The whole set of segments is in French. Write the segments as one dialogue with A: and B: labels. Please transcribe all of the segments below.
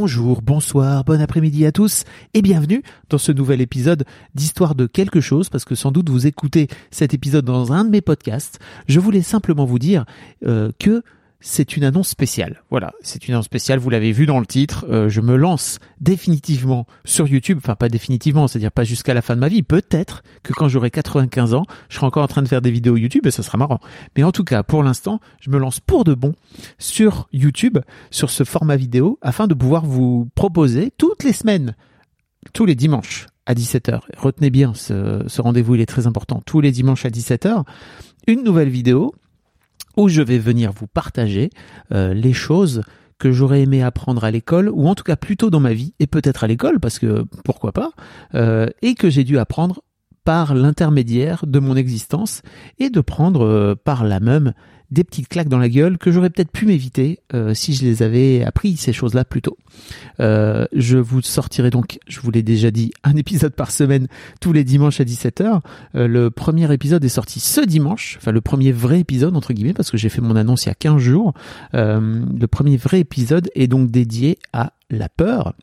A: Bonjour, bonsoir, bon après-midi à tous et bienvenue dans ce nouvel épisode d'Histoire de quelque chose parce que sans doute vous écoutez cet épisode dans un de mes podcasts. Je voulais simplement vous dire euh, que c'est une annonce spéciale. Voilà, c'est une annonce spéciale, vous l'avez vu dans le titre, euh, je me lance définitivement sur YouTube, enfin pas définitivement, c'est-à-dire pas jusqu'à la fin de ma vie, peut-être que quand j'aurai 95 ans, je serai encore en train de faire des vidéos YouTube et ça sera marrant. Mais en tout cas, pour l'instant, je me lance pour de bon sur YouTube, sur ce format vidéo, afin de pouvoir vous proposer toutes les semaines, tous les dimanches à 17h, retenez bien ce, rendez-vous, il est très important, tous les dimanches à 17h, une nouvelle vidéo où je vais venir vous partager euh, les choses que j'aurais aimé apprendre à l'école, ou en tout cas plutôt dans ma vie, et peut-être à l'école, parce que pourquoi pas, euh, et que j'ai dû apprendre par l'intermédiaire de mon existence, et de prendre euh, par la même des petites claques dans la gueule que j'aurais peut-être pu m'éviter euh, si je les avais appris ces choses-là plus tôt. Euh, je vous sortirai donc, je vous l'ai déjà dit, un épisode par semaine tous les dimanches à 17h. Euh, le premier épisode est sorti ce dimanche, enfin le premier vrai épisode entre guillemets parce que j'ai fait mon annonce il y a 15 jours. le premier vrai épisode est donc dédié à la peur.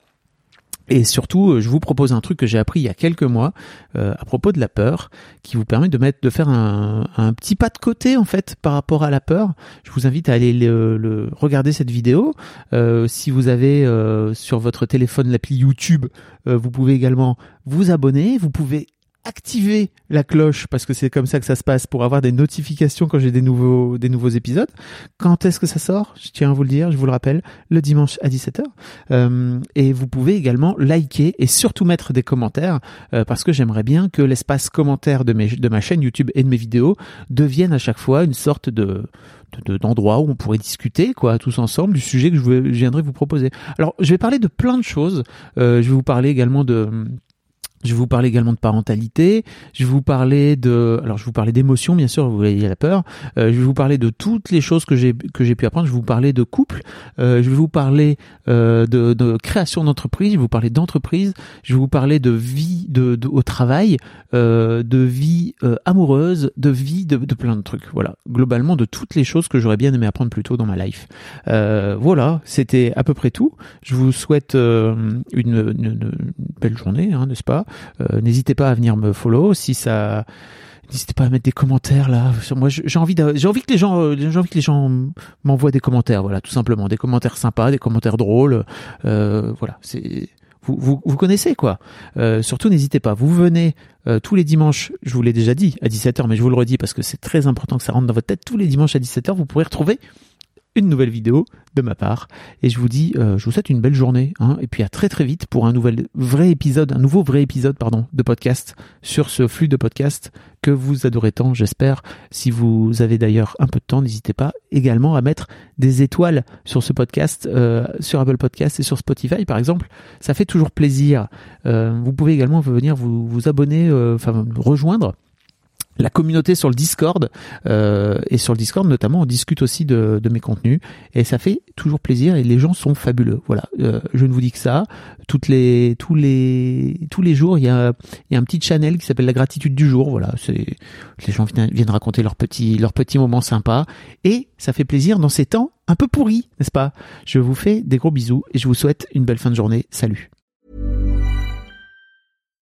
A: Et surtout, euh, je vous propose un truc que j'ai appris il y a quelques mois euh, à propos de la peur, qui vous permet de mettre, de faire un, petit pas de côté en fait par rapport à la peur. Je vous invite à aller le, regarder cette vidéo. Euh, si vous avez euh, sur votre téléphone l'appli YouTube, euh, vous pouvez également vous abonner. Vous pouvez activer la cloche parce que c'est comme ça que ça se passe pour avoir des notifications quand j'ai des nouveaux des nouveaux épisodes. Quand est-ce que ça sort? Je tiens à vous le dire, je vous le rappelle, le dimanche à 17h. Euh, et vous pouvez également liker et surtout mettre des commentaires euh, parce que j'aimerais bien que l'espace commentaire de mes de ma chaîne YouTube et de mes vidéos devienne à chaque fois une sorte de d'endroits où on pourrait discuter quoi tous ensemble du sujet que je, viendrai vous proposer. Alors je vais parler de plein de choses. Euh, je vais vous parler également de je vais vous parler également de parentalité. Je vais vous parler de, alors je vais vous parler d'émotions, bien sûr, vous voyez la peur. Euh, je vais vous parler de toutes les choses que j'ai que j'ai pu apprendre. Je vais vous parler de couple. Euh, je vais vous parler euh, de, de, création d'entreprise. Je vais vous parler d'entreprise. Je vais vous parler de vie de, de au travail, euh, de vie euh, amoureuse, de vie de, de, plein de trucs. Voilà, globalement de toutes les choses que j'aurais bien aimé apprendre plus tôt dans ma life. Euh, voilà, c'était à peu près tout. Je vous souhaite une, une, une, belle journée, hein, n'est-ce pas? Euh, n'hésitez pas à venir me follow si ça n'hésitez pas à mettre des commentaires là moi j'ai envie j'ai envie que les gens euh, j'ai envie que les gens m'envoient des commentaires voilà tout simplement des commentaires sympas des commentaires drôles euh, voilà c'est vous, vous, connaissez quoi. Surtout n'hésitez pas. Vous venez tous les dimanches, je vous l'ai déjà dit à 17h, mais je vous le redis parce que c'est très important que ça rentre dans votre tête. Tous les dimanches à 17h, vous pourrez retrouver une nouvelle vidéo de ma part. Et je vous dis, euh, je vous souhaite une belle journée. Hein, et puis à très très vite pour un nouvel vrai épisode, un nouveau vrai épisode, pardon, de podcast sur ce flux de podcast que vous adorez tant, j'espère. Si vous avez d'ailleurs un peu de temps, n'hésitez pas également à mettre des étoiles sur ce podcast, euh, sur Apple Podcast et sur Spotify par exemple. Ça fait toujours plaisir. Euh, vous pouvez également venir vous, vous abonner, enfin rejoindre la communauté sur le Discord euh, et sur le Discord notamment on discute aussi de, de, mes contenus et ça fait toujours plaisir et les gens sont fabuleux. Voilà euh, je ne vous dis que ça. Toutes les tous les tous les jours il y a il y a un petit channel qui s'appelle la gratitude du jour. Voilà c'est les gens viennent, viennent raconter leurs petits leurs petits moments sympas et ça fait plaisir dans ces temps un peu pourris n'est-ce pas? Je vous fais des gros bisous et je vous souhaite une belle fin de journée. Salut